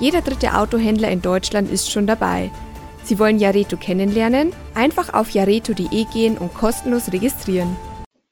Jeder dritte Autohändler in Deutschland ist schon dabei. Sie wollen Jareto kennenlernen? Einfach auf jareto.de gehen und kostenlos registrieren.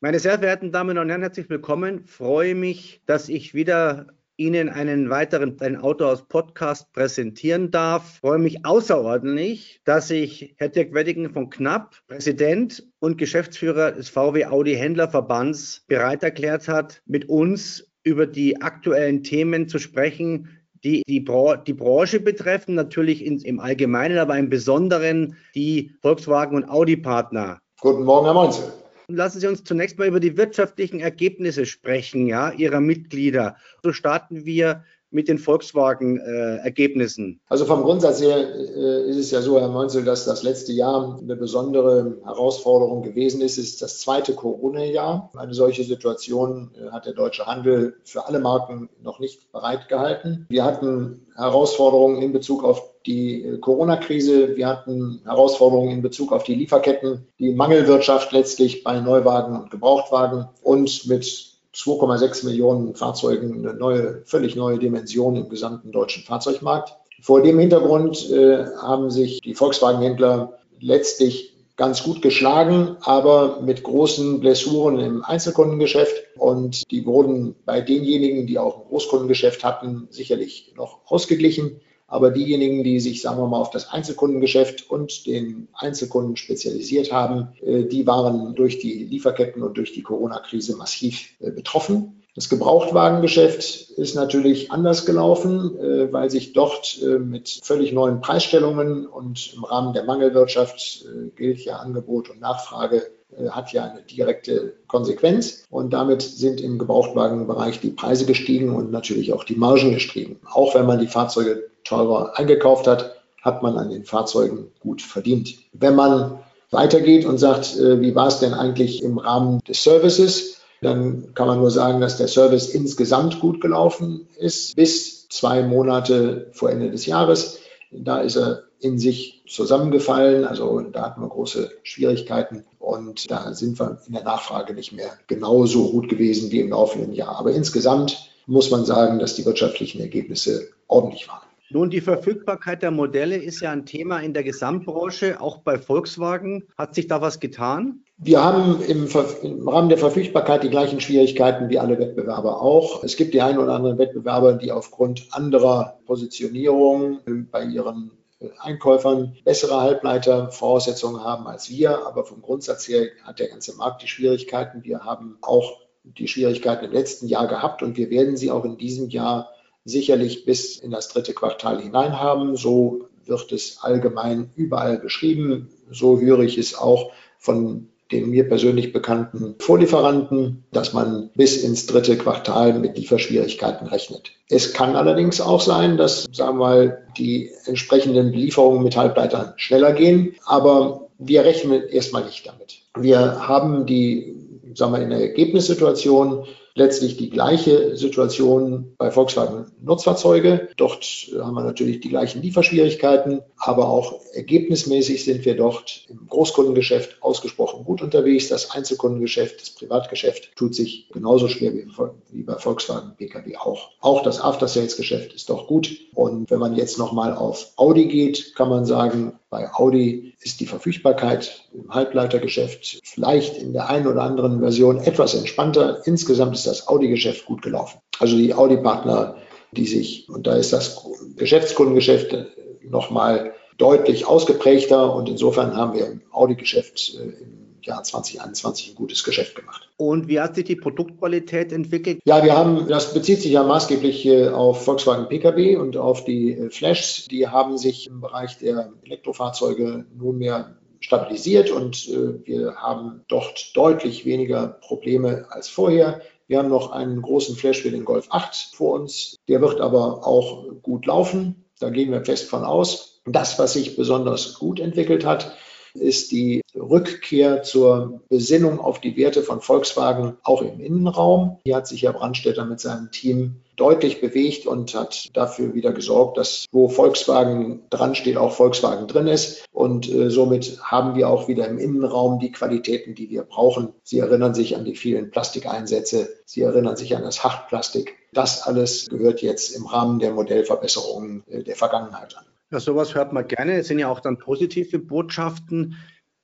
Meine sehr verehrten Damen und Herren, herzlich willkommen. Freue mich, dass ich wieder Ihnen einen weiteren ein Autohaus Podcast präsentieren darf. Freue mich außerordentlich, dass ich Herr Dirk Weddingen von Knapp, Präsident und Geschäftsführer des VW Audi Händlerverbands, bereit erklärt hat, mit uns über die aktuellen Themen zu sprechen, die die, Bra die Branche betreffen, natürlich in, im Allgemeinen, aber im Besonderen die Volkswagen- und Audi-Partner. Guten Morgen, Herr Mainzel. Lassen Sie uns zunächst mal über die wirtschaftlichen Ergebnisse sprechen, ja, Ihrer Mitglieder. So starten wir mit den Volkswagen-Ergebnissen? Also vom Grundsatz her äh, ist es ja so, Herr Meunzel, dass das letzte Jahr eine besondere Herausforderung gewesen ist. Es ist das zweite Corona-Jahr. Eine solche Situation äh, hat der deutsche Handel für alle Marken noch nicht bereitgehalten. Wir hatten Herausforderungen in Bezug auf die äh, Corona-Krise. Wir hatten Herausforderungen in Bezug auf die Lieferketten, die Mangelwirtschaft letztlich bei Neuwagen und Gebrauchtwagen und mit 2,6 Millionen Fahrzeugen eine neue, völlig neue Dimension im gesamten deutschen Fahrzeugmarkt. Vor dem Hintergrund äh, haben sich die Volkswagen-Händler letztlich ganz gut geschlagen, aber mit großen Blessuren im Einzelkundengeschäft. Und die wurden bei denjenigen, die auch ein Großkundengeschäft hatten, sicherlich noch ausgeglichen. Aber diejenigen, die sich, sagen wir mal, auf das Einzelkundengeschäft und den Einzelkunden spezialisiert haben, äh, die waren durch die Lieferketten und durch die Corona-Krise massiv äh, betroffen. Das Gebrauchtwagengeschäft ist natürlich anders gelaufen, äh, weil sich dort mit völlig neuen Preisstellungen und im Rahmen der Mangelwirtschaft gilt ja Angebot und Nachfrage hat ja eine direkte Konsequenz und damit sind im Gebrauchtwagenbereich die Preise gestiegen und natürlich auch die Margen gestiegen. Auch wenn man die Fahrzeuge teurer eingekauft hat, hat man an den Fahrzeugen gut verdient. Wenn man weitergeht und sagt, äh, wie war es denn eigentlich im Rahmen des Services, dann kann man nur sagen, dass der Service insgesamt gut gelaufen ist, bis zwei Monate vor Ende des Jahres. Da ist er in sich zusammengefallen. Also da hatten wir große Schwierigkeiten und da sind wir in der Nachfrage nicht mehr genauso gut gewesen wie im laufenden Jahr. Aber insgesamt muss man sagen, dass die wirtschaftlichen Ergebnisse ordentlich waren. Nun, die Verfügbarkeit der Modelle ist ja ein Thema in der Gesamtbranche, auch bei Volkswagen. Hat sich da was getan? Wir haben im, im, Rahmen der Verfügbarkeit die gleichen Schwierigkeiten wie alle Wettbewerber auch. Es gibt die einen oder anderen Wettbewerber, die aufgrund anderer Positionierung bei ihren Einkäufern bessere Halbleitervoraussetzungen haben als wir. Aber vom Grundsatz her hat der ganze Markt die Schwierigkeiten. Wir haben auch die Schwierigkeiten im letzten Jahr gehabt und wir werden sie auch in diesem Jahr sicherlich bis in das dritte Quartal hinein haben. So wird es allgemein überall beschrieben. So höre ich es auch von den mir persönlich bekannten Vorlieferanten, dass man bis ins dritte Quartal mit Lieferschwierigkeiten rechnet. Es kann allerdings auch sein, dass, sagen wir mal, die entsprechenden Lieferungen mit Halbleitern schneller gehen, aber wir rechnen erstmal nicht damit. Wir haben die, sagen wir, in der Ergebnissituation letztlich die gleiche Situation bei Volkswagen Nutzfahrzeuge. Dort haben wir natürlich die gleichen Lieferschwierigkeiten, aber auch ergebnismäßig sind wir dort im Großkundengeschäft ausgesprochen gut unterwegs. Das Einzelkundengeschäft, das Privatgeschäft tut sich genauso schwer wie bei Volkswagen Pkw auch. Auch das After-Sales-Geschäft ist doch gut. Und wenn man jetzt nochmal auf Audi geht, kann man sagen, bei Audi ist die Verfügbarkeit im Halbleitergeschäft vielleicht in der einen oder anderen Version etwas entspannter. Insgesamt ist das Audi-Geschäft gut gelaufen. Also die Audi-Partner, die sich, und da ist das Geschäftskundengeschäft nochmal deutlich ausgeprägter und insofern haben wir im Audi-Geschäft äh, im Jahr 2021 ein gutes Geschäft gemacht. Und wie hat sich die Produktqualität entwickelt? Ja, wir haben, das bezieht sich ja maßgeblich auf Volkswagen Pkw und auf die äh, Flashs. Die haben sich im Bereich der Elektrofahrzeuge nunmehr stabilisiert und äh, wir haben dort deutlich weniger Probleme als vorher. Wir haben noch einen großen Flash für den Golf 8 vor uns. Der wird aber auch gut laufen. Da gehen wir fest von aus. Das, was sich besonders gut entwickelt hat, ist die Rückkehr zur Besinnung auf die Werte von Volkswagen auch im Innenraum. Hier hat sich Herr Brandstätter mit seinem Team deutlich bewegt und hat dafür wieder gesorgt, dass wo Volkswagen dran steht, auch Volkswagen drin ist. Und äh, somit haben wir auch wieder im Innenraum die Qualitäten, die wir brauchen. Sie erinnern sich an die vielen Plastikeinsätze. Sie erinnern sich an das Hartplastik. Das alles gehört jetzt im Rahmen der Modellverbesserungen äh, der Vergangenheit an. Ja, sowas hört man gerne. Es sind ja auch dann positive Botschaften.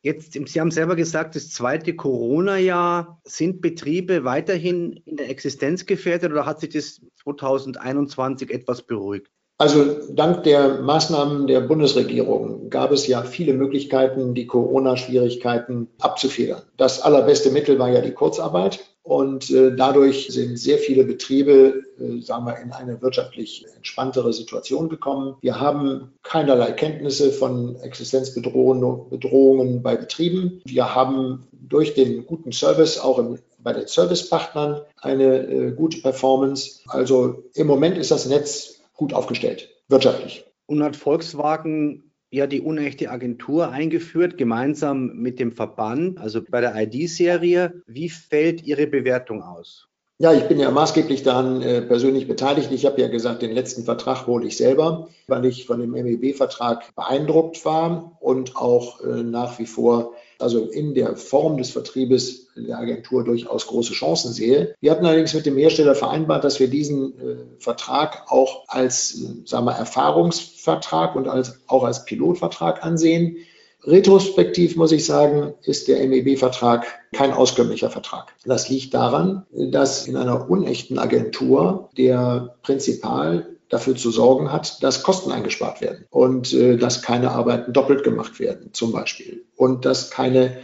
Jetzt, Sie haben selber gesagt, das zweite Corona-Jahr. Sind Betriebe weiterhin in der Existenz gefährdet oder hat sich das 2021 etwas beruhigt? Also dank der Maßnahmen der Bundesregierung gab es ja viele Möglichkeiten, die Corona-Schwierigkeiten abzufedern. Das allerbeste Mittel war ja die Kurzarbeit. Und äh, dadurch sind sehr viele Betriebe, äh, sagen wir, in eine wirtschaftlich entspanntere Situation gekommen. Wir haben keinerlei Kenntnisse von Existenzbedrohungen bei Betrieben. Wir haben durch den guten Service auch im, bei den Servicepartnern eine äh, gute Performance. Also im Moment ist das Netz gut aufgestellt, wirtschaftlich. Und hat Volkswagen ja die unechte Agentur eingeführt, gemeinsam mit dem Verband, also bei der ID-Serie. Wie fällt Ihre Bewertung aus? Ja, ich bin ja maßgeblich daran äh, persönlich beteiligt. Ich habe ja gesagt, den letzten Vertrag hole ich selber, weil ich von dem MEB-Vertrag beeindruckt war und auch äh, nach wie vor, also in der Form des Vertriebes der Agentur durchaus große Chancen sehe. Wir hatten allerdings mit dem Hersteller vereinbart, dass wir diesen äh, Vertrag auch als, äh, sagen wir, Erfahrungsvertrag und als, auch als Pilotvertrag ansehen. Retrospektiv muss ich sagen, ist der MEB-Vertrag kein auskömmlicher Vertrag. Das liegt daran, dass in einer unechten Agentur der Prinzipal dafür zu sorgen hat, dass Kosten eingespart werden und äh, dass keine Arbeiten doppelt gemacht werden, zum Beispiel, und dass keine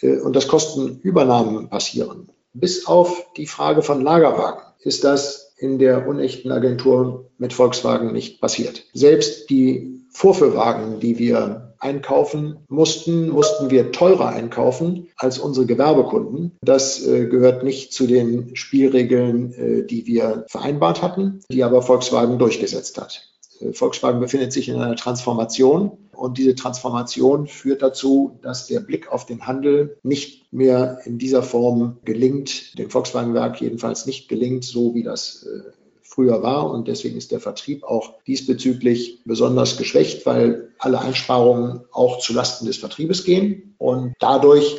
äh, und dass Kostenübernahmen passieren. Bis auf die Frage von Lagerwagen ist das in der unechten Agentur mit Volkswagen nicht passiert. Selbst die Vorführwagen, die wir einkaufen mussten, mussten wir teurer einkaufen als unsere Gewerbekunden. Das äh, gehört nicht zu den Spielregeln, äh, die wir vereinbart hatten, die aber Volkswagen durchgesetzt hat. Äh, Volkswagen befindet sich in einer Transformation und diese Transformation führt dazu, dass der Blick auf den Handel nicht mehr in dieser Form gelingt, dem Volkswagenwerk jedenfalls nicht gelingt, so wie das äh, früher war. Und deswegen ist der Vertrieb auch diesbezüglich besonders geschwächt, weil alle Einsparungen auch zulasten des Vertriebes gehen. Und dadurch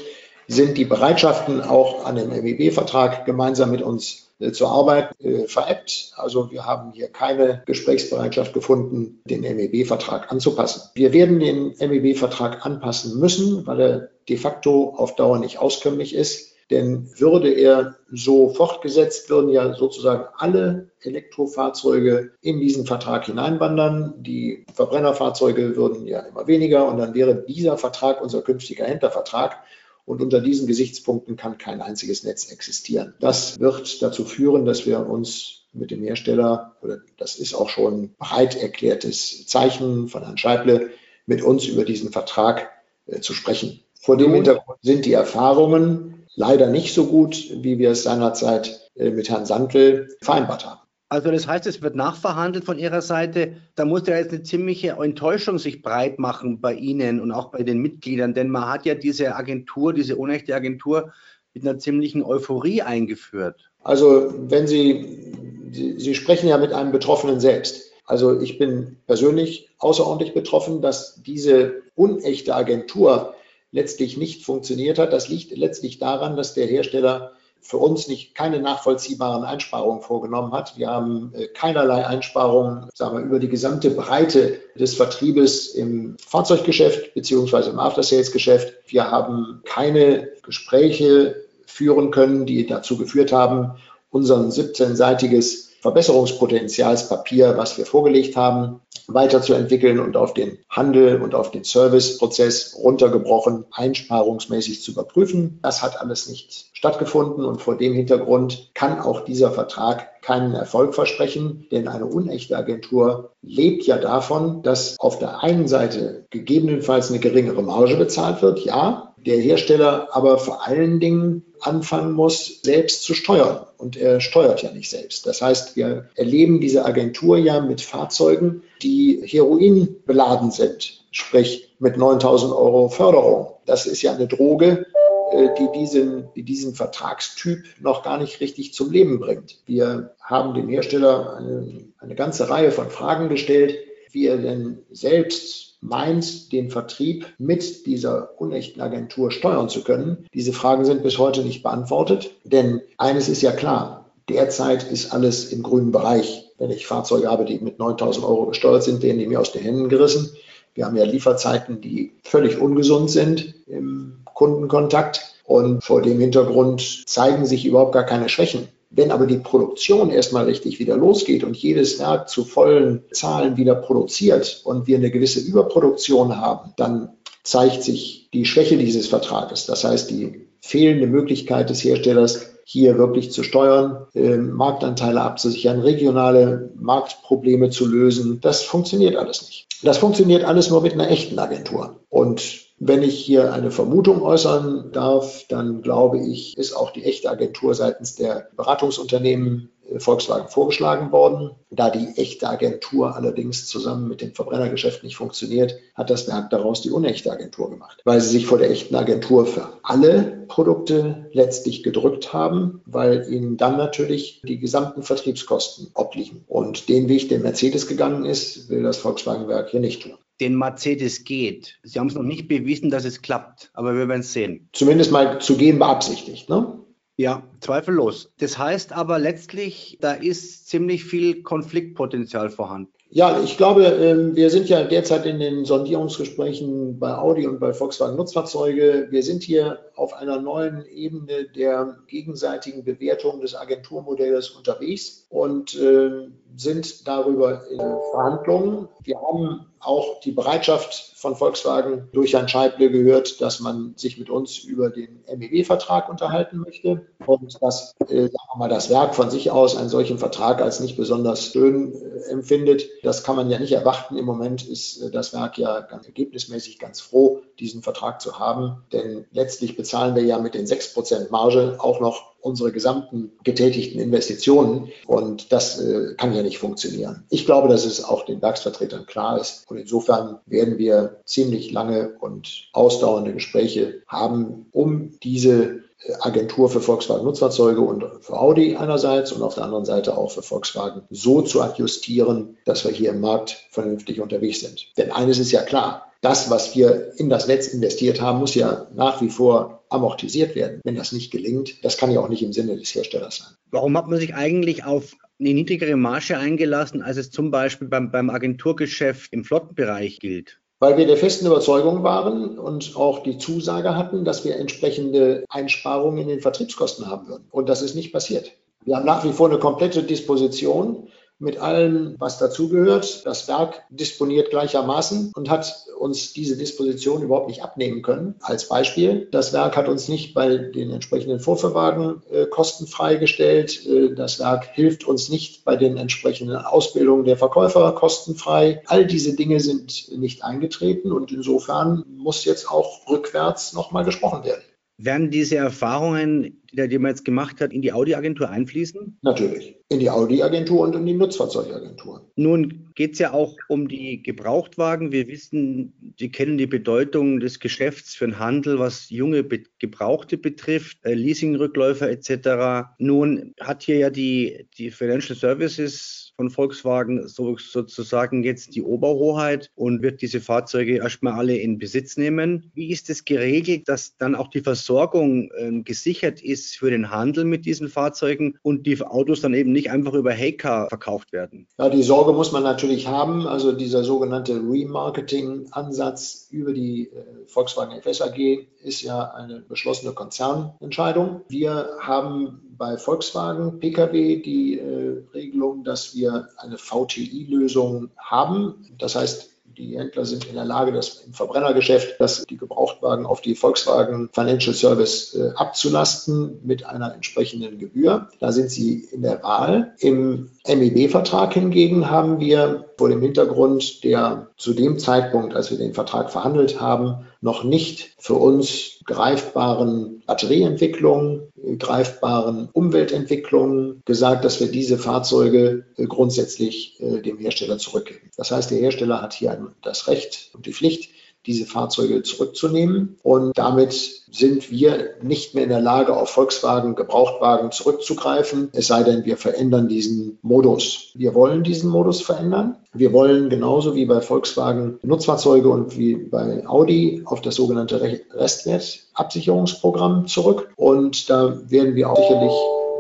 sind die Bereitschaften auch an dem MEB-Vertrag gemeinsam mit uns äh, zur Arbeit äh, veräppt. Also wir haben hier keine Gesprächsbereitschaft gefunden, den MEB-Vertrag anzupassen. Wir werden den MEB-Vertrag anpassen müssen, weil er de facto auf Dauer nicht auskömmlich ist. Denn würde er so fortgesetzt, würden ja sozusagen alle Elektrofahrzeuge in diesen Vertrag hineinwandern. Die Verbrennerfahrzeuge würden ja immer weniger und dann wäre dieser Vertrag unser künftiger Händlervertrag. Und unter diesen Gesichtspunkten kann kein einziges Netz existieren. Das wird dazu führen, dass wir uns mit dem Hersteller, oder das ist auch schon breit erklärtes Zeichen von Herrn Scheible, mit uns über diesen Vertrag äh, zu sprechen. Vor dem Hintergrund sind die Erfahrungen leider nicht so gut, wie wir es seinerzeit äh, mit Herrn Sandl vereinbart haben. Also das heißt, es wird nachverhandelt von Ihrer Seite. Da muss ja jetzt eine ziemliche Enttäuschung sich breit machen bei Ihnen und auch bei den Mitgliedern, denn man hat ja diese Agentur, diese unechte Agentur mit einer ziemlichen Euphorie eingeführt. Also wenn Sie, Sie, Sie sprechen ja mit einem Betroffenen selbst. Also ich bin persönlich außerordentlich betroffen, dass diese unechte Agentur letztlich nicht funktioniert hat. Das liegt letztlich daran, dass der Hersteller für uns nicht keine nachvollziehbaren Einsparungen vorgenommen hat. Wir haben äh, keinerlei Einsparungen sagen wir, über die gesamte Breite des Vertriebes im Fahrzeuggeschäft beziehungsweise im After-Sales-Geschäft. Wir haben keine Gespräche führen können, die dazu geführt haben, unseren 17-seitiges Verbesserungspotenzialspapier, was wir vorgelegt haben, weiterzuentwickeln und auf den Handel und auf den Serviceprozess runtergebrochen einsparungsmäßig zu überprüfen. Das hat alles nicht stattgefunden und vor dem Hintergrund kann auch dieser Vertrag keinen Erfolg versprechen, denn eine unechte Agentur lebt ja davon, dass auf der einen Seite gegebenenfalls eine geringere Marge bezahlt wird, ja, der Hersteller aber vor allen Dingen anfangen muss, selbst zu steuern. Und er steuert ja nicht selbst. Das heißt, wir erleben diese Agentur ja mit Fahrzeugen, die Heroin beladen sind, sprich mit 9000 Euro Förderung. Das ist ja eine Droge, äh, die diesen, die diesen Vertragstyp noch gar nicht richtig zum Leben bringt. Wir haben dem Hersteller eine, eine ganze Reihe von Fragen gestellt, wie er denn selbst meint, den Vertrieb mit dieser unechten Agentur steuern zu können. Diese Fragen sind bis heute nicht beantwortet, denn eines ist ja klar, derzeit ist alles im grünen Bereich. Wenn ich Fahrzeuge habe, die mit 9000 Euro gesteuert sind, werden die mir aus den Händen gerissen. Wir haben ja Lieferzeiten, die völlig ungesund sind im Kundenkontakt. Und vor dem Hintergrund zeigen sich überhaupt gar keine Schwächen. Wenn aber die Produktion erstmal richtig wieder losgeht und jedes Werk zu vollen Zahlen wieder produziert und wir eine gewisse Überproduktion haben, dann zeigt sich die Schwäche dieses Vertrages. Das heißt, die fehlende Möglichkeit des Herstellers, hier wirklich zu steuern, äh, Marktanteile abzusichern, regionale Marktprobleme zu lösen. Das funktioniert alles nicht. Das funktioniert alles nur mit einer echten Agentur. Und wenn ich hier eine Vermutung äußern darf, dann glaube ich, ist auch die echte Agentur seitens der Beratungsunternehmen äh, Volkswagen vorgeschlagen worden. Da die echte Agentur allerdings zusammen mit dem Verbrennergeschäft nicht funktioniert, hat das Werk daraus die unechte Agentur gemacht, weil sie sich vor der echten Agentur für alle Produkte letztlich gedrückt haben, weil ihnen dann natürlich die gesamten Vertriebskosten obliegen. Und den Weg, den Mercedes gegangen ist, will das Volkswagen-Werk hier nicht tun den Mercedes geht. Sie haben es noch nicht bewiesen, dass es klappt, aber wir werden es sehen. Zumindest mal zu gehen beabsichtigt, ne? Ja, zweifellos. Das heißt aber letztlich, da ist ziemlich viel Konfliktpotenzial vorhanden. Ja, ich glaube, ähm, wir sind ja derzeit in den Sondierungsgesprächen bei Audi und bei Volkswagen Nutzfahrzeuge. Wir sind hier auf einer neuen Ebene der gegenseitigen Bewertung des Agenturmodells unterwegs und äh, sind darüber in Verhandlungen. Wir haben auch die Bereitschaft von Volkswagen durch Herrn Scheible gehört, dass man sich mit uns über den MEW-Vertrag unterhalten möchte und dass, äh, sagen wir mal, das Werk von sich aus einen solchen Vertrag als nicht besonders schön äh, empfindet. Das kann man ja nicht erwarten. Im Moment ist äh, das Werk ja ergebnismäßig ganz froh, diesen Vertrag zu haben, denn letztlich bezahlen wir ja mit den 6% Marge auch noch unsere gesamten getätigten Investitionen. Und das äh, kann ja nicht funktionieren. Ich glaube, dass es auch den Werksvertretern klar ist. Und insofern werden wir ziemlich lange und ausdauernde Gespräche haben, um diese Agentur für Volkswagen Nutzfahrzeuge und für Audi einerseits und auf der anderen Seite auch für Volkswagen so zu adjustieren, dass wir hier im Markt vernünftig unterwegs sind. Denn eines ist ja klar, das, was wir in das Netz investiert haben, muss ja nach wie vor amortisiert werden. Wenn das nicht gelingt, das kann ja auch nicht im Sinne des Herstellers sein. Warum hat man sich eigentlich auf eine niedrigere Marge eingelassen, als es zum Beispiel beim, beim Agenturgeschäft im Flottenbereich gilt? Weil wir der festen Überzeugung waren und auch die Zusage hatten, dass wir entsprechende Einsparungen in den Vertriebskosten haben würden. Und das ist nicht passiert. Wir haben nach wie vor eine komplette Disposition mit allem, was dazugehört. Das Werk disponiert gleichermaßen und hat uns diese Disposition überhaupt nicht abnehmen können. Als Beispiel, das Werk hat uns nicht bei den entsprechenden Vorführwagen äh, kostenfrei gestellt. Äh, das Werk hilft uns nicht bei den entsprechenden Ausbildungen der Verkäufer kostenfrei. All diese Dinge sind nicht eingetreten und insofern muss jetzt auch rückwärts nochmal gesprochen werden. Werden diese Erfahrungen, die man jetzt gemacht hat, in die Audi-Agentur einfließen? Natürlich. In die Audi-Agentur und in die Nutzfahrzeugagentur. Nun geht es ja auch um die Gebrauchtwagen. Wir wissen, Sie kennen die Bedeutung des Geschäfts für den Handel, was junge Be Gebrauchte betrifft, äh, Leasingrückläufer etc. Nun hat hier ja die, die Financial Services von Volkswagen so, sozusagen jetzt die Oberhoheit und wird diese Fahrzeuge erstmal alle in Besitz nehmen. Wie ist es geregelt, dass dann auch die Versorgung äh, gesichert ist für den Handel mit diesen Fahrzeugen und die Autos dann eben nicht einfach über Heycar verkauft werden? Ja, die Sorge muss man natürlich haben. Also dieser sogenannte Remarketing-Ansatz über die äh, Volkswagen FS AG ist ja eine beschlossene Konzernentscheidung. Wir haben bei Volkswagen Pkw die äh, Regelung, dass wir eine VTI-Lösung haben. Das heißt, die Händler sind in der Lage, das im Verbrennergeschäft, dass die Gebrauchtwagen auf die Volkswagen Financial Service äh, abzulasten mit einer entsprechenden Gebühr. Da sind sie in der Wahl. Im MEB-Vertrag hingegen haben wir vor dem Hintergrund der zu dem Zeitpunkt, als wir den Vertrag verhandelt haben, noch nicht für uns greifbaren Batterieentwicklungen, greifbaren Umweltentwicklungen gesagt, dass wir diese Fahrzeuge äh, grundsätzlich äh, dem Hersteller zurückgeben. Das heißt, der Hersteller hat hier das Recht und die Pflicht, diese Fahrzeuge zurückzunehmen. Und damit sind wir nicht mehr in der Lage, auf Volkswagen Gebrauchtwagen zurückzugreifen, es sei denn, wir verändern diesen Modus. Wir wollen diesen Modus verändern. Wir wollen genauso wie bei Volkswagen Nutzfahrzeuge und wie bei Audi auf das sogenannte Restwertabsicherungsprogramm zurück. Und da werden wir auch sicherlich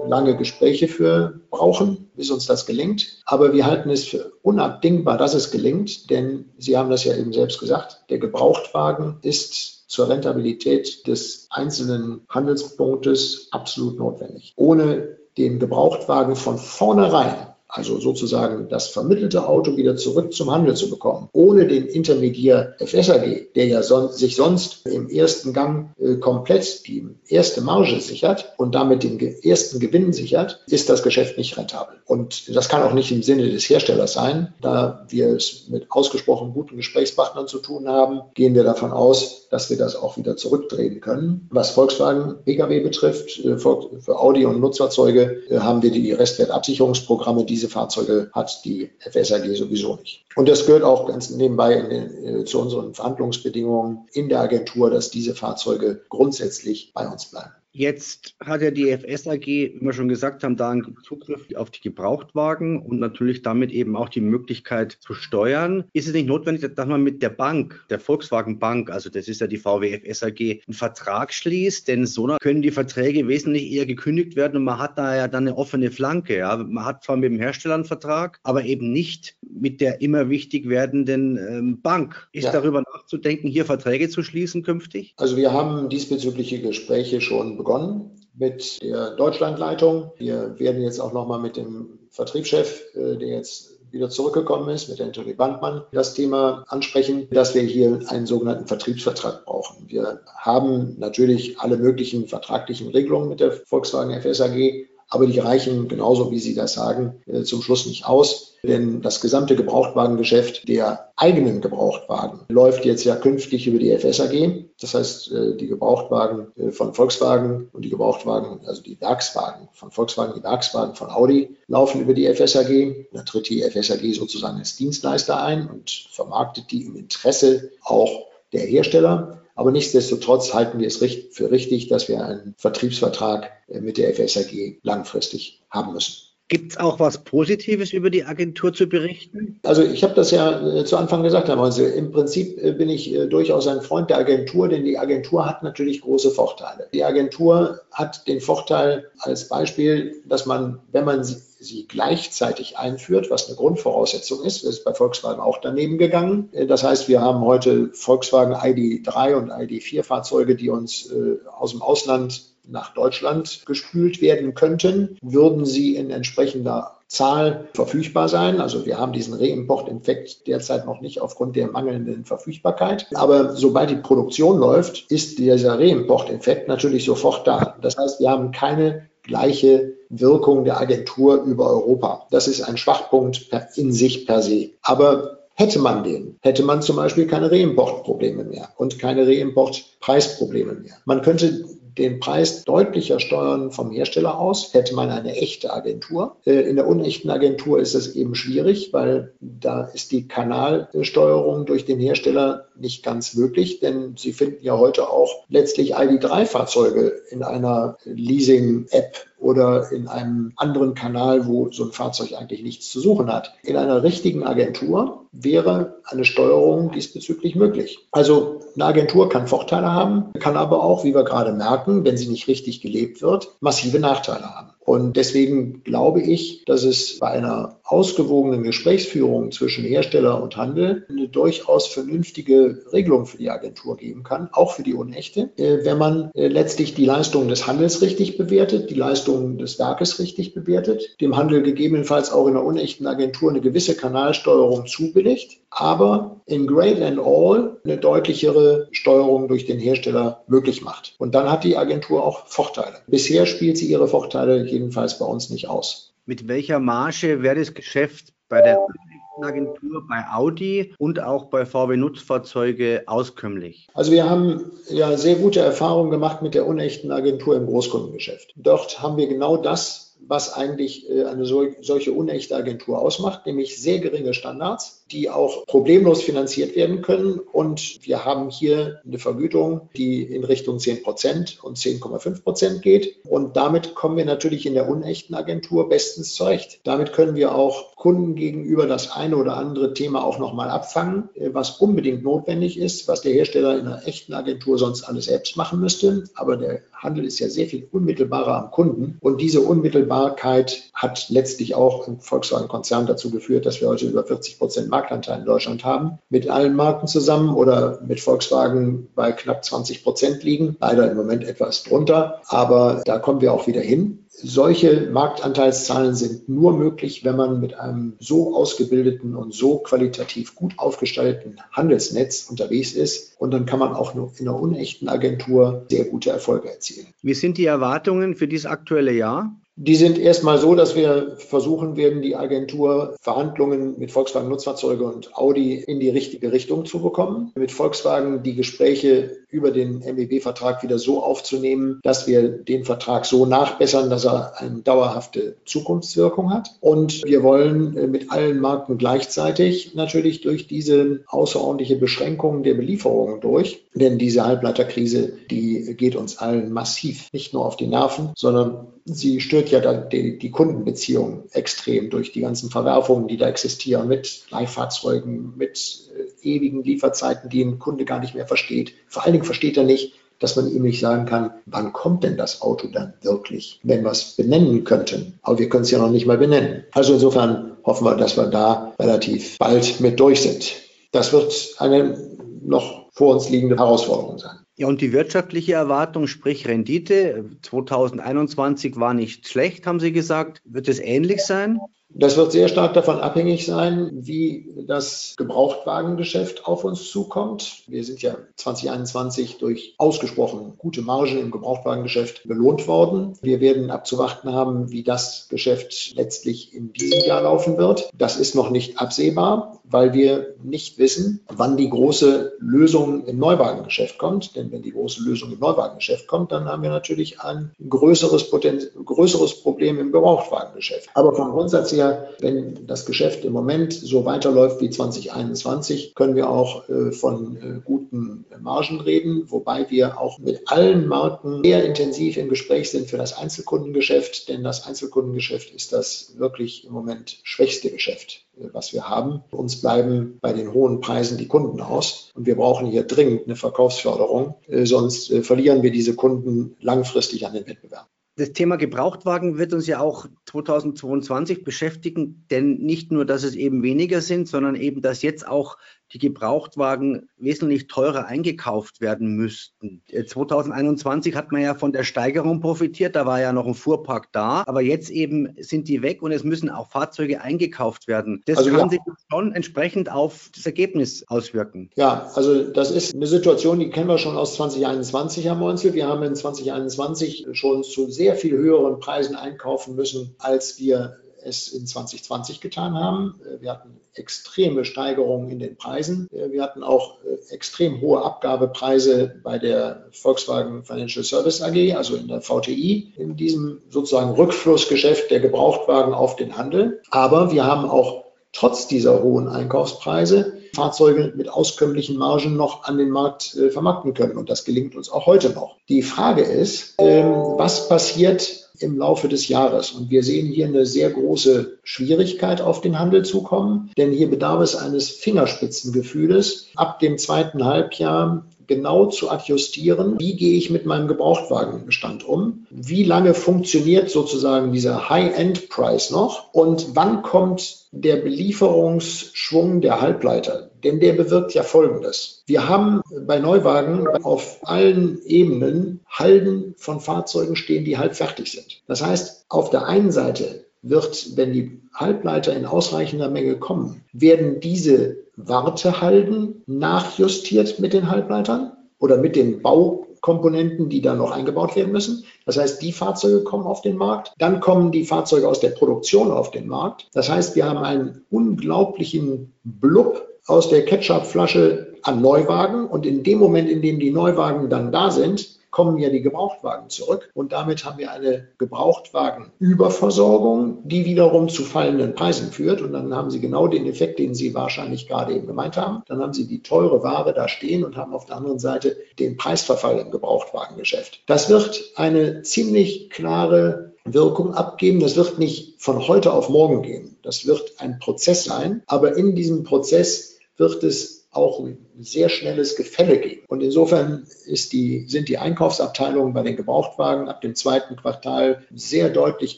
lange Gespräche für brauchen, bis uns das gelingt. Aber wir halten es für unabdingbar, dass es gelingt, denn Sie haben das ja eben selbst gesagt, der Gebrauchtwagen ist zur Rentabilität des einzelnen Handelspunktes absolut notwendig. Ohne den Gebrauchtwagen von vornherein also sozusagen das vermittelte Auto wieder zurück zum Handel zu bekommen, ohne den Intermediär FSAG, der ja son sich sonst im ersten Gang äh, komplett die erste Marge sichert und damit den ge ersten Gewinn sichert, ist das Geschäft nicht rentabel. Und das kann auch nicht im Sinne des Herstellers sein. Da wir es mit ausgesprochen guten Gesprächspartnern zu tun haben, gehen wir davon aus, dass wir das auch wieder zurückdrehen können. Was Volkswagen Pkw betrifft, äh, für Audi und Nutzfahrzeuge äh, haben wir die Restwertabsicherungsprogramme, die diese Fahrzeuge hat die FSAG sowieso nicht. Und das gehört auch ganz nebenbei den, äh, zu unseren Verhandlungsbedingungen in der Agentur, dass diese Fahrzeuge grundsätzlich bei uns bleiben. Jetzt hat ja die FSAG, wie wir schon gesagt haben, da einen Zugriff auf die Gebrauchtwagen und natürlich damit eben auch die Möglichkeit zu steuern. Ist es nicht notwendig, dass man mit der Bank, der Volkswagen Bank, also das ist ja die VW FSAG, einen Vertrag schließt? Denn so können die Verträge wesentlich eher gekündigt werden und man hat da ja dann eine offene Flanke. Ja? Man hat zwar mit dem Hersteller einen Vertrag, aber eben nicht mit der immer wichtig werdenden ähm, Bank. Ist ja. darüber nachzudenken, hier Verträge zu schließen künftig? Also wir haben diesbezügliche Gespräche schon begonnen mit der Deutschlandleitung. Wir werden jetzt auch nochmal mit dem Vertriebschef, äh, der jetzt wieder zurückgekommen ist, mit Anthony Bandmann, das Thema ansprechen, dass wir hier einen sogenannten Vertriebsvertrag brauchen. Wir haben natürlich alle möglichen vertraglichen Regelungen mit der Volkswagen FSAG, aber die reichen, genauso wie Sie das sagen, äh, zum Schluss nicht aus. Denn das gesamte Gebrauchtwagengeschäft der eigenen Gebrauchtwagen läuft jetzt ja künftig über die FSAG. Das heißt, äh, die Gebrauchtwagen äh, von Volkswagen und die Gebrauchtwagen, also die Werkswagen von Volkswagen, die Werkswagen von Audi laufen über die FSAG. Da tritt die FSAG sozusagen als Dienstleister ein und vermarktet die im Interesse auch der Hersteller. Aber nichtsdestotrotz halten wir es für richtig, dass wir einen Vertriebsvertrag äh, mit der FSAG langfristig haben müssen. Gibt es auch was Positives über die Agentur zu berichten? Also ich habe das ja äh, zu Anfang gesagt, Herr Meusel. Im Prinzip äh, bin ich durchaus ein Freund der Agentur, denn die Agentur hat natürlich große Vorteile. Die Agentur hat den Vorteil als Beispiel, dass man, wenn man sie gleichzeitig einführt, was eine Grundvoraussetzung ist. Das ist bei Volkswagen auch daneben gegangen. Das heißt, wir haben heute Volkswagen ID3 und ID4 Fahrzeuge, die uns äh, aus dem Ausland nach Deutschland gespült werden könnten, würden sie in entsprechender Zahl verfügbar sein. Also wir haben diesen Reimport-Infekt derzeit noch nicht aufgrund der mangelnden Verfügbarkeit. Aber sobald die Produktion läuft, ist dieser Reimport-Infekt natürlich sofort da. Das heißt, wir haben keine gleiche Wirkung der Agentur über Europa. Das ist ein Schwachpunkt in sich per se. Aber Hätte man den, hätte man zum Beispiel keine Reimportprobleme mehr und keine Reimportpreisprobleme mehr. Man könnte den Preis deutlicher steuern vom Hersteller aus, hätte man eine echte Agentur. Äh, in der unechten Agentur ist es eben schwierig, weil da ist die Kanalsteuerung durch den Hersteller nicht ganz möglich, denn Sie finden ja heute auch letztlich ID3-Fahrzeuge in einer Leasing-App oder in einem anderen Kanal, wo so ein Fahrzeug eigentlich nichts zu suchen hat. In einer richtigen Agentur wäre eine Steuerung diesbezüglich möglich. Also eine Agentur kann Vorteile haben, kann aber auch, wie wir gerade merken, wenn sie nicht richtig gelebt wird, massive Nachteile haben. Und deswegen glaube ich, dass es bei einer ausgewogenen Gesprächsführung zwischen Hersteller und Handel eine durchaus vernünftige Regelung für die Agentur geben kann, auch für die Unechte, äh, wenn man äh, letztlich die Leistungen des Handels richtig bewertet, die Leistungen des Werkes richtig bewertet, dem Handel gegebenenfalls auch in einer unechten Agentur eine gewisse Kanalsteuerung zubilligt, aber in Great and All eine deutlichere Steuerung durch den Hersteller möglich macht. Und dann hat die Agentur auch Vorteile. Bisher spielt sie ihre Vorteile jedenfalls bei uns nicht aus. Mit welcher Marge wäre das Geschäft bei der Unechtenagentur bei Audi und auch bei VW Nutzfahrzeuge auskömmlich? Also wir haben ja sehr gute Erfahrungen gemacht mit der unechten Agentur im Großkundengeschäft. Dort haben wir genau das was eigentlich äh, eine solche unechte Agentur ausmacht, nämlich sehr geringe Standards die auch problemlos finanziert werden können. Und wir haben hier eine Vergütung, die in Richtung 10 Prozent und 10,5 Prozent geht. Und damit kommen wir natürlich in der unechten Agentur bestens zurecht. Damit können wir auch Kunden gegenüber das eine oder andere Thema auch nochmal abfangen, was unbedingt notwendig ist, was der Hersteller in einer echten Agentur sonst alles selbst machen müsste. Aber der Handel ist ja sehr viel unmittelbarer am Kunden. Und diese Unmittelbarkeit hat letztlich auch im Volkswagen-Konzern dazu geführt, dass wir heute über 40 Prozent Markt Marktanteil in Deutschland haben, mit allen Marken zusammen oder mit Volkswagen bei knapp 20 Prozent liegen. Leider im Moment etwas drunter, aber da kommen wir auch wieder hin. Solche Marktanteilszahlen sind nur möglich, wenn man mit einem so ausgebildeten und so qualitativ gut aufgestalteten Handelsnetz unterwegs ist. Und dann kann man auch nur in einer unechten Agentur sehr gute Erfolge erzielen. Wie sind die Erwartungen für dieses aktuelle Jahr? Die sind erstmal so, dass wir versuchen werden, die Agentur Verhandlungen mit Volkswagen Nutzfahrzeuge und Audi in die richtige Richtung zu bekommen. Mit Volkswagen die Gespräche über den MEB-Vertrag wieder so aufzunehmen, dass wir den Vertrag so nachbessern, dass er eine dauerhafte Zukunftswirkung hat. Und wir wollen äh, mit allen Marken gleichzeitig natürlich durch diese außerordentliche Beschränkung der Belieferungen durch. Denn diese Halbleiterkrise, die geht uns allen massiv nicht nur auf die Nerven, sondern sie stört ja die, die Kundenbeziehung extrem durch die ganzen Verwerfungen, die da existieren mit Leihfahrzeugen, mit äh, ewigen Lieferzeiten, die ein Kunde gar nicht mehr versteht. Vor allen Dingen versteht er nicht, dass man ihm nicht sagen kann, wann kommt denn das Auto dann wirklich, wenn wir es benennen könnten. Aber wir können es ja noch nicht mal benennen. Also insofern hoffen wir, dass wir da relativ bald mit durch sind. Das wird eine noch vor uns liegende Herausforderung sein. Ja, und die wirtschaftliche Erwartung, sprich Rendite, 2021 war nicht schlecht, haben Sie gesagt. Wird es ähnlich sein? Das wird sehr stark davon abhängig sein, wie das Gebrauchtwagengeschäft auf uns zukommt. Wir sind ja 2021 durch ausgesprochen gute Margen im Gebrauchtwagengeschäft belohnt worden. Wir werden abzuwarten haben, wie das Geschäft letztlich in diesem Jahr laufen wird. Das ist noch nicht absehbar, weil wir nicht wissen, wann die große Lösung im Neuwagengeschäft kommt. Denn wenn die große Lösung im Neuwagengeschäft kommt, dann haben wir natürlich ein größeres, Poten größeres Problem im Gebrauchtwagengeschäft. Aber vom Grundsatz her her, wenn das Geschäft im Moment so weiterläuft wie 2021, können wir auch äh, von äh, guten Margen reden, wobei wir auch mit allen Marken sehr intensiv im Gespräch sind für das Einzelkundengeschäft, denn das Einzelkundengeschäft ist das wirklich im Moment schwächste Geschäft äh, was wir haben. Uns bleiben bei den hohen Preisen die Kunden aus und wir brauchen hier dringend eine Verkaufsförderung, sonst verlieren wir diese Kunden langfristig an den Wettbewerb. Das Thema Gebrauchtwagen wird uns ja auch 2022 beschäftigen, denn nicht nur, dass es eben weniger sind, sondern eben, dass jetzt auch die Gebrauchtwagen wesentlich teurer eingekauft werden müssten. 2021 hat man ja von der Steigerung profitiert, da war ja noch ein Fuhrpark da, aber jetzt eben sind die weg und es müssen auch Fahrzeuge eingekauft werden. Das also kann ja. sich schon entsprechend auf das Ergebnis auswirken. Ja, also das ist eine Situation, die kennen wir schon aus 2021, Herr Meunzel. Wir haben in 2021 schon zu sehr viel höheren Preisen einkaufen müssen, als wir es in 2020 getan haben. Wir hatten extreme Steigerungen in den Preisen. Wir hatten auch äh, extrem hohe Abgabepreise bei der Volkswagen Financial Service AG, also in der VTI, in diesem sozusagen Rückflussgeschäft der Gebrauchtwagen auf den Handel. Aber wir haben auch trotz dieser hohen Einkaufspreise Fahrzeuge mit auskömmlichen Margen noch an den Markt äh, vermarkten können. Und das gelingt uns auch heute noch. Die Frage ist, ähm, was passiert im Laufe des Jahres. Und wir sehen hier eine sehr große Schwierigkeit auf den Handel zukommen, denn hier bedarf es eines Fingerspitzengefühles. Ab dem zweiten Halbjahr genau zu adjustieren, wie gehe ich mit meinem Gebrauchtwagenbestand um, wie lange funktioniert sozusagen dieser High-End-Price noch und wann kommt der Belieferungsschwung der Halbleiter. Denn der bewirkt ja Folgendes. Wir haben bei Neuwagen auf allen Ebenen Halden von Fahrzeugen stehen, die halb fertig sind. Das heißt, auf der einen Seite wird, wenn die Halbleiter in ausreichender Menge kommen, werden diese Wartehalden nachjustiert mit den Halbleitern oder mit den Bau Komponenten, die da noch eingebaut werden müssen. Das heißt, die Fahrzeuge kommen auf den Markt. Dann kommen die Fahrzeuge aus der Produktion auf den Markt. Das heißt, wir haben einen unglaublichen Blub aus der Ketchupflasche an Neuwagen. Und in dem Moment, in dem die Neuwagen dann da sind, kommen ja die Gebrauchtwagen zurück. Und damit haben wir eine Gebrauchtwagenüberversorgung, die wiederum zu fallenden Preisen führt. Und dann haben Sie genau den Effekt, den Sie wahrscheinlich gerade eben gemeint haben. Dann haben Sie die teure Ware da stehen und haben auf der anderen Seite den Preisverfall im Gebrauchtwagengeschäft. Das wird eine ziemlich klare Wirkung abgeben. Das wird nicht von heute auf morgen gehen. Das wird ein Prozess sein. Aber in diesem Prozess wird es auch ein sehr schnelles Gefälle geben. Und insofern die, sind die Einkaufsabteilungen bei den Gebrauchtwagen ab dem zweiten Quartal sehr deutlich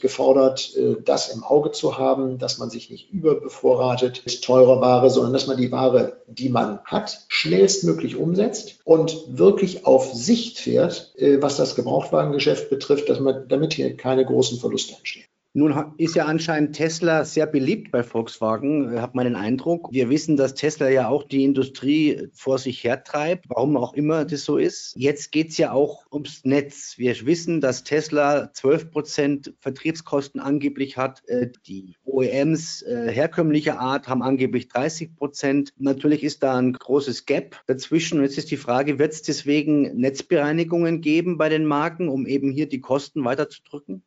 gefordert, äh, das im Auge zu haben, dass man sich nicht überbevorratet mit teurer Ware, sondern dass man die Ware, die man hat, schnellstmöglich umsetzt und wirklich auf Sicht fährt, äh, was das Gebrauchtwagengeschäft betrifft, dass man, damit hier keine großen Verluste entstehen. Nun ist ja anscheinend Tesla sehr beliebt bei Volkswagen, äh, man den Eindruck. Wir wissen, dass Tesla ja auch die Industrie vor sich hertreibt, warum auch immer das so ist. Jetzt geht es ja auch ums Netz. Wir wissen, dass Tesla 12 Prozent Vertriebskosten angeblich hat. Äh, die OEMs äh, herkömmlicher Art haben angeblich 30 Prozent. Natürlich ist da ein großes Gap dazwischen. Und jetzt ist die Frage, wird es deswegen Netzbereinigungen geben bei den Marken, um eben hier die Kosten weiterzudrücken?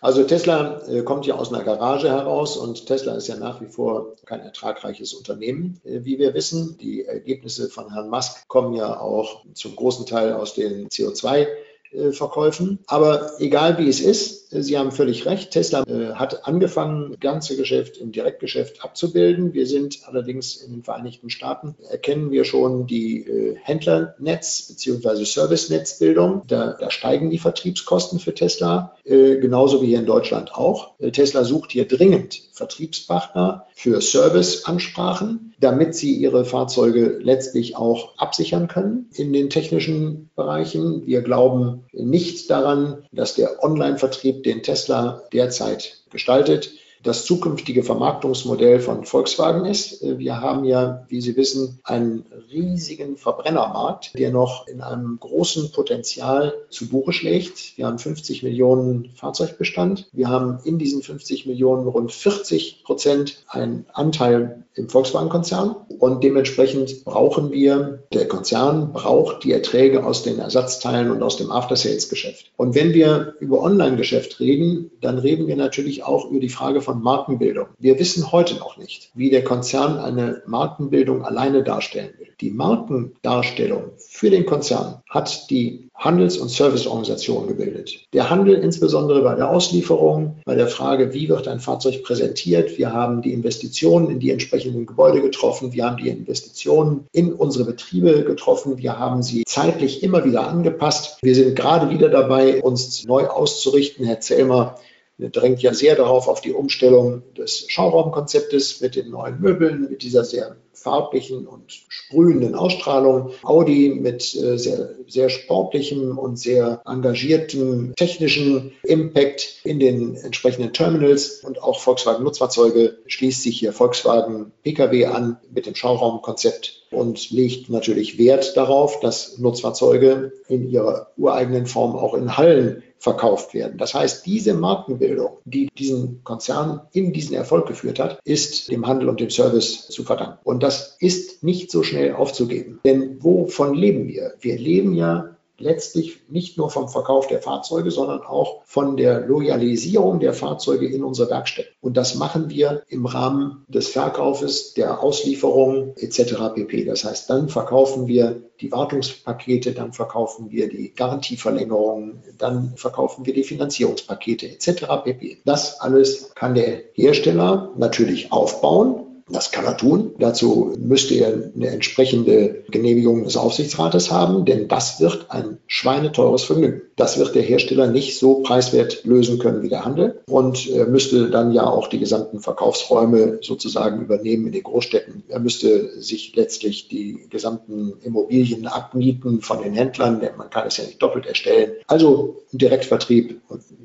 Also Tesla äh, kommt ja aus einer Garage heraus und Tesla ist ja nach wie vor kein ertragreiches Unternehmen, äh, wie wir wissen. Die Ergebnisse von Herrn Musk kommen ja auch zum großen Teil aus den CO2 äh. Aber egal wie es ist, Sie haben völlig recht. Tesla äh, hat angefangen, das ganze Geschäft im Direktgeschäft abzubilden. Wir sind allerdings in den Vereinigten Staaten, erkennen wir schon die Händlernetz- bzw. Service-Netzbildung. Da, da, steigen die Vertriebskosten für Tesla, genauso wie hier in Deutschland auch. Tesla sucht hier dringend Vertriebspartner für Serviceansprachen, damit sie ihre Fahrzeuge letztlich auch absichern können in den technischen Bereichen. Wir glauben nicht daran, dass der Online-Vertrieb, den Tesla derzeit gestaltet, das zukünftige Vermarktungsmodell von Volkswagen ist. Wir haben ja, wie Sie wissen, einen riesigen Verbrennermarkt, der noch in einem großen Potenzial zu Buche schlägt. Wir haben 50 Millionen Fahrzeugbestand. Wir haben in diesen 50 Millionen rund 40 Prozent einen Anteil im Volkswagen-Konzern und dementsprechend brauchen wir, der Konzern braucht die Erträge aus den Ersatzteilen und aus dem After-Sales-Geschäft. Und wenn wir über Online-Geschäft reden, dann reden wir natürlich auch über die Frage von Markenbildung. Wir wissen heute noch nicht, wie der Konzern eine Markenbildung alleine darstellen will. Die Markendarstellung für den Konzern hat die Handels- und Serviceorganisation gebildet. Der Handel insbesondere bei der Auslieferung, bei der Frage, wie wird ein Fahrzeug präsentiert. Wir haben die Investitionen in die entsprechenden Gebäude getroffen. Wir haben die Investitionen in unsere Betriebe getroffen. Wir haben sie zeitlich immer wieder angepasst. Wir sind gerade wieder dabei, uns neu auszurichten. Herr Zellmer drängt ja sehr darauf auf die Umstellung des Schauraumkonzeptes mit den neuen Möbeln, mit dieser sehr farblichen und sprühenden Ausstrahlung. Audi mit äh, sehr, sehr sportlichem und sehr engagiertem technischen Impact in den entsprechenden Terminals und auch Volkswagen Nutzfahrzeuge schließt sich hier Volkswagen Pkw an mit dem Schauraumkonzept und legt natürlich Wert darauf, dass Nutzfahrzeuge in ihrer ureigenen Form auch in Hallen verkauft werden. Das heißt, diese Markenbildung, die diesen Konzern in diesen Erfolg geführt hat, ist dem Handel und dem Service zu verdanken. Und das ist nicht so schnell aufzugeben. Denn wovon leben wir? Wir leben ja letztlich nicht nur vom Verkauf der Fahrzeuge, sondern auch von der Loyalisierung der Fahrzeuge in unsere Werkstätten. Und das machen wir im Rahmen des Verkaufes, der Auslieferung etc. pp. Das heißt, dann verkaufen wir die Wartungspakete, dann verkaufen wir die Garantieverlängerungen, dann verkaufen wir die Finanzierungspakete etc. pp. Das alles kann der Hersteller natürlich aufbauen das kann er tun. Dazu müsste er eine entsprechende Genehmigung des Aufsichtsrates haben, denn das wird ein schweineteures Vergnügen. Das wird der Hersteller nicht so preiswert lösen können wie der Handel und er müsste dann ja auch die gesamten Verkaufsräume sozusagen übernehmen in den Großstädten. Er müsste sich letztlich die gesamten Immobilien abmieten von den Händlern, denn man kann es ja nicht doppelt erstellen. Also Direktvertrieb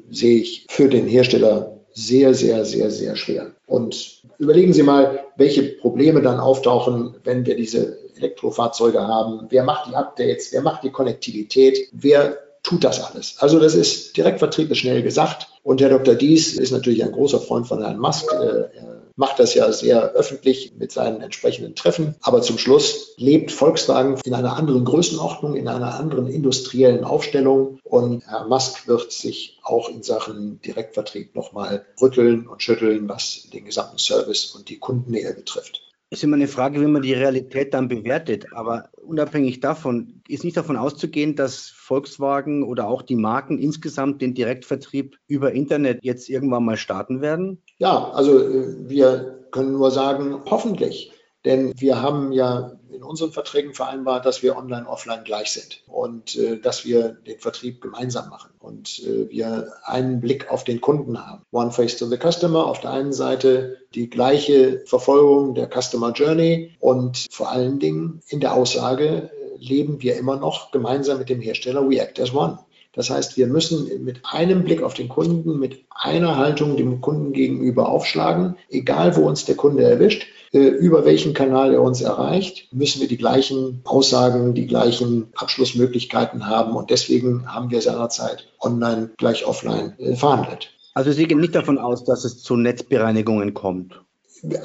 sehe ich für den Hersteller sehr, sehr, sehr, sehr schwer. Und überlegen Sie mal, welche Probleme dann auftauchen, wenn wir diese Elektrofahrzeuge haben. Wer macht die Updates? Wer macht die Konnektivität? Wer tut das alles? Also das ist Direktvertrieb ist schnell gesagt. Und Herr Dr. Dies ist natürlich ein großer Freund von Herrn Musk. Er macht das ja sehr öffentlich mit seinen entsprechenden Treffen. Aber zum Schluss lebt Volkswagen in einer anderen Größenordnung, in einer anderen industriellen Aufstellung. Und Herr Musk wird sich auch in Sachen Direktvertrieb nochmal rütteln und schütteln, was den gesamten Service und die Kundennähe betrifft. Es ist immer eine Frage, wie man die Realität dann bewertet. Aber unabhängig davon ist nicht davon auszugehen, dass Volkswagen oder auch die Marken insgesamt den Direktvertrieb über Internet jetzt irgendwann mal starten werden? Ja, also äh, wir können nur sagen, hoffentlich. Denn wir haben ja in unseren Verträgen vereinbart, dass wir online, offline gleich sind und äh, dass wir den Vertrieb gemeinsam machen und äh, wir einen Blick auf den Kunden haben. One face to the customer, auf der einen Seite die gleiche Verfolgung der Customer Journey und vor allen Dingen in der Aussage äh, leben wir immer noch gemeinsam mit dem Hersteller We Act as One. Das heißt, wir müssen mit einem Blick auf den Kunden, mit einer Haltung dem Kunden gegenüber aufschlagen, egal wo uns der Kunde erwischt, über welchen Kanal er uns erreicht, müssen wir die gleichen Aussagen, die gleichen Abschlussmöglichkeiten haben. Und deswegen haben wir seinerzeit online gleich offline äh, verhandelt. Also Sie gehen nicht davon aus, dass es zu Netzbereinigungen kommt.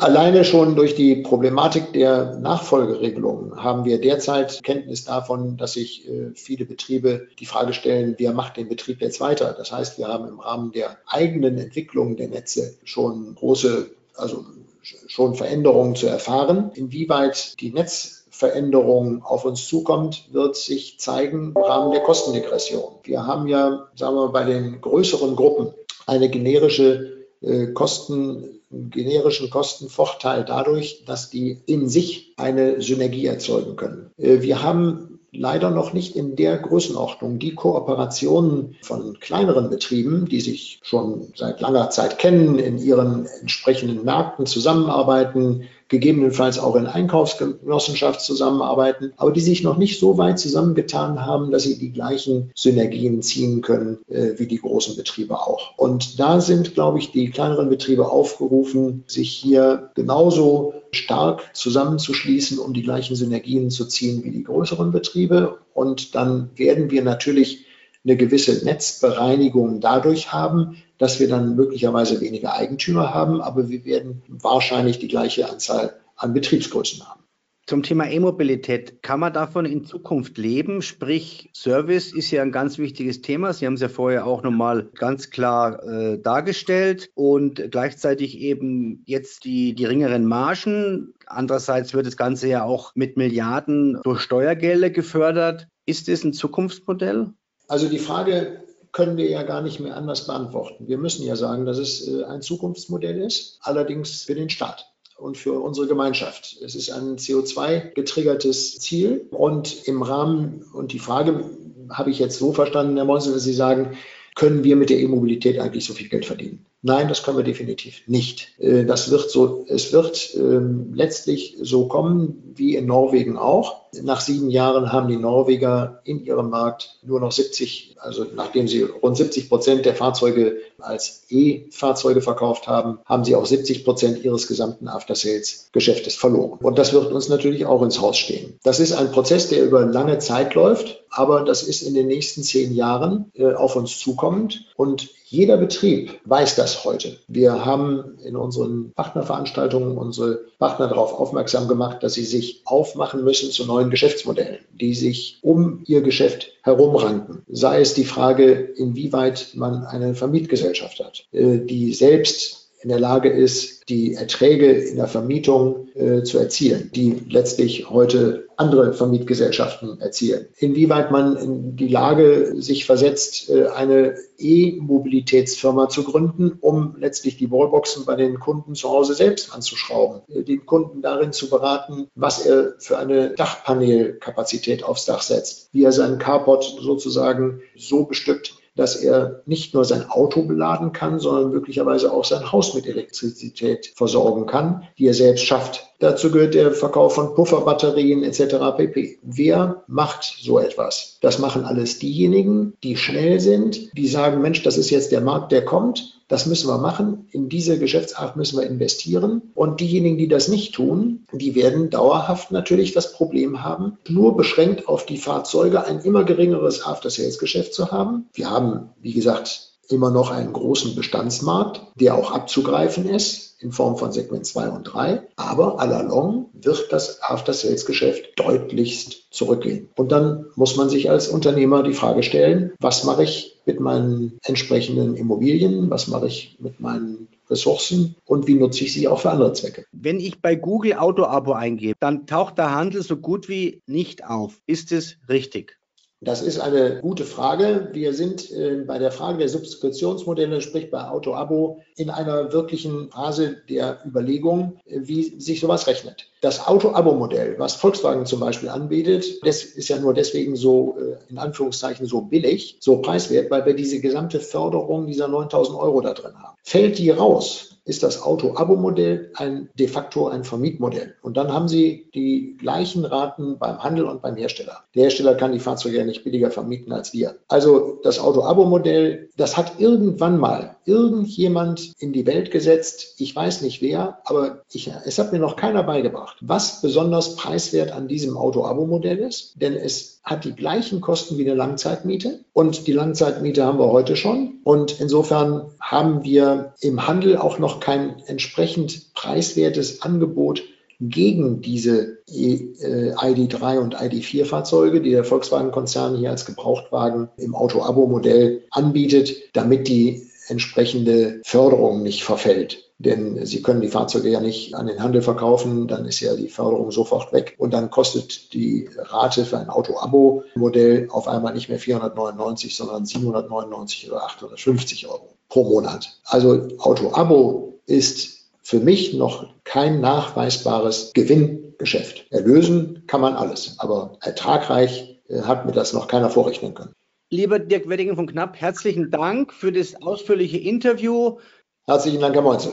Alleine schon durch die Problematik der Nachfolgeregelungen haben wir derzeit Kenntnis davon, dass sich äh, viele Betriebe die Frage stellen, wer macht den Betrieb jetzt weiter? Das heißt, wir haben im Rahmen der eigenen Entwicklung der Netze schon große, also schon Veränderungen zu erfahren. Inwieweit die Netzveränderung auf uns zukommt, wird sich zeigen im Rahmen der Kostendegression. Wir haben ja, sagen wir, bei den größeren Gruppen eine generische äh, Kosten generischen Kostenvorteil dadurch, dass die in sich eine Synergie erzeugen können. Äh, wir haben leider noch nicht in der Größenordnung. Die Kooperationen von kleineren Betrieben, die sich schon seit langer Zeit kennen, in ihren entsprechenden Märkten zusammenarbeiten, gegebenenfalls auch in Einkaufsgenossenschaft zusammenarbeiten, aber die sich noch nicht so weit zusammengetan haben, dass sie die gleichen Synergien ziehen können äh, wie die großen Betriebe auch. Und da sind, glaube ich, die kleineren Betriebe aufgerufen, sich hier genauso stark zusammenzuschließen, um die gleichen Synergien zu ziehen wie die größeren Betriebe. Und dann werden wir natürlich eine gewisse Netzbereinigung dadurch haben, dass wir dann möglicherweise weniger Eigentümer haben, aber wir werden wahrscheinlich die gleiche Anzahl an Betriebsgrößen haben. Zum Thema E-Mobilität, kann man davon in Zukunft leben? Sprich, Service ist ja ein ganz wichtiges Thema. Sie haben es ja vorher auch nochmal ganz klar äh, dargestellt und gleichzeitig eben jetzt die geringeren Margen. Andererseits wird das Ganze ja auch mit Milliarden durch Steuergelder gefördert. Ist das ein Zukunftsmodell? Also die Frage können wir ja gar nicht mehr anders beantworten. Wir müssen ja sagen, dass es äh, ein Zukunftsmodell ist, allerdings für den Staat und für unsere Gemeinschaft. Es ist ein CO2-getriggertes Ziel und im Rahmen, und die Frage habe ich jetzt so verstanden, Herr Monsel, dass Sie sagen, können wir mit der E-Mobilität eigentlich so viel Geld verdienen? Nein, das können wir definitiv nicht. Äh, das wird so, es wird ähm, letztlich so kommen wie in Norwegen auch. Nach sieben Jahren haben die Norweger in ihrem Markt nur noch 70, also nachdem sie rund 70 Prozent der Fahrzeuge als E-Fahrzeuge verkauft haben, haben sie auch 70 Prozent ihres gesamten After-Sales-Geschäftes verloren. Und das wird uns natürlich auch ins Haus stehen. Das ist ein Prozess, der über lange Zeit läuft, aber das ist in den nächsten zehn Jahren äh, auf uns zukommend. Und jeder Betrieb weiß das heute. Wir haben in unseren Partnerveranstaltungen unsere Partner darauf aufmerksam gemacht, dass sie sich aufmachen müssen zu neuen Geschäftsmodellen, die sich um ihr Geschäft herumranken. Sei es die Frage, inwieweit man eine Vermietgesellschaft hat, äh, die selbst in der Lage ist, die Erträge in der Vermietung äh, zu erzielen, die letztlich heute andere Vermietgesellschaften erzielen. Inwieweit man in die Lage sich versetzt, äh, eine E-Mobilitätsfirma zu gründen, um letztlich die Wallboxen bei den Kunden zu Hause selbst anzuschrauben, äh, den Kunden darin zu beraten, was er für eine Dachpanelkapazität aufs Dach setzt, wie er seinen Carport sozusagen so bestückt, dass er nicht nur sein Auto beladen kann, sondern möglicherweise auch sein Haus mit Elektrizität versorgen kann, die er selbst schafft. Dazu gehört der Verkauf von Pufferbatterien etc. pp. Wer macht so etwas? Das machen alles diejenigen, die schnell sind, die sagen, Mensch, das ist jetzt der Markt, der kommt. Das müssen wir machen. In diese Geschäftsart müssen wir investieren. Und diejenigen, die das nicht tun, die werden dauerhaft natürlich das Problem haben, nur beschränkt auf die Fahrzeuge ein immer geringeres After-Sales-Geschäft zu haben. Wir haben, wie gesagt, immer noch einen großen Bestandsmarkt, der auch abzugreifen ist in Form von Segment 2 und 3. Aber à la long wird das After-Sales-Geschäft deutlichst zurückgehen. Und dann muss man sich als Unternehmer die Frage stellen, was mache ich mit meinen entsprechenden Immobilien, was mache ich mit meinen Ressourcen und wie nutze ich sie auch für andere Zwecke. Wenn ich bei Google Auto-Abo eingebe, dann taucht der Handel so gut wie nicht auf. Ist es richtig? Das ist eine gute Frage. Wir sind äh, bei der Frage der Subskriptionsmodelle, sprich bei Auto-Abo, in einer wirklichen Phase der Überlegung, äh, wie sich sowas rechnet. Das Auto-Abo-Modell, was Volkswagen zum Beispiel anbietet, das ist ja nur deswegen so, äh, in Anführungszeichen, so billig, so preiswert, weil wir diese gesamte Förderung dieser 9000 Euro da drin haben. Fällt die raus, ist das Auto-Abo-Modell de facto ein Vermietmodell. Und dann haben Sie die gleichen Raten beim Handel und beim Hersteller. Der Hersteller kann die Fahrzeuge ja nicht billiger vermieten als wir. Also das Auto-Abo-Modell, das hat irgendwann mal irgendjemand in die Welt gesetzt. Ich weiß nicht wer, aber ich, es hat mir noch keiner beigebracht, was besonders preiswert an diesem Auto-Abo-Modell ist. Denn es hat die gleichen Kosten wie eine Langzeitmiete. Und die Langzeitmiete haben wir heute schon. Und insofern haben wir im Handel auch noch kein entsprechend preiswertes Angebot gegen diese äh, ID3 und ID4 Fahrzeuge, die der Volkswagen-Konzern hier als Gebrauchtwagen im Auto-Abo-Modell anbietet, damit die entsprechende Förderung nicht verfällt. Denn Sie können die Fahrzeuge ja nicht an den Handel verkaufen, dann ist ja die Förderung sofort weg und dann kostet die Rate für ein Auto-Abo-Modell auf einmal nicht mehr 499, sondern 799 oder 850 Euro pro Monat. Also Auto-Abo ist für mich noch kein nachweisbares Gewinngeschäft. Erlösen kann man alles, aber ertragreich äh, hat mir das noch keiner vorrechnen können. Lieber Dirk Weddingen von Knapp, herzlichen Dank für das ausführliche Interview. Herzlichen Dank, Herr Meutzel.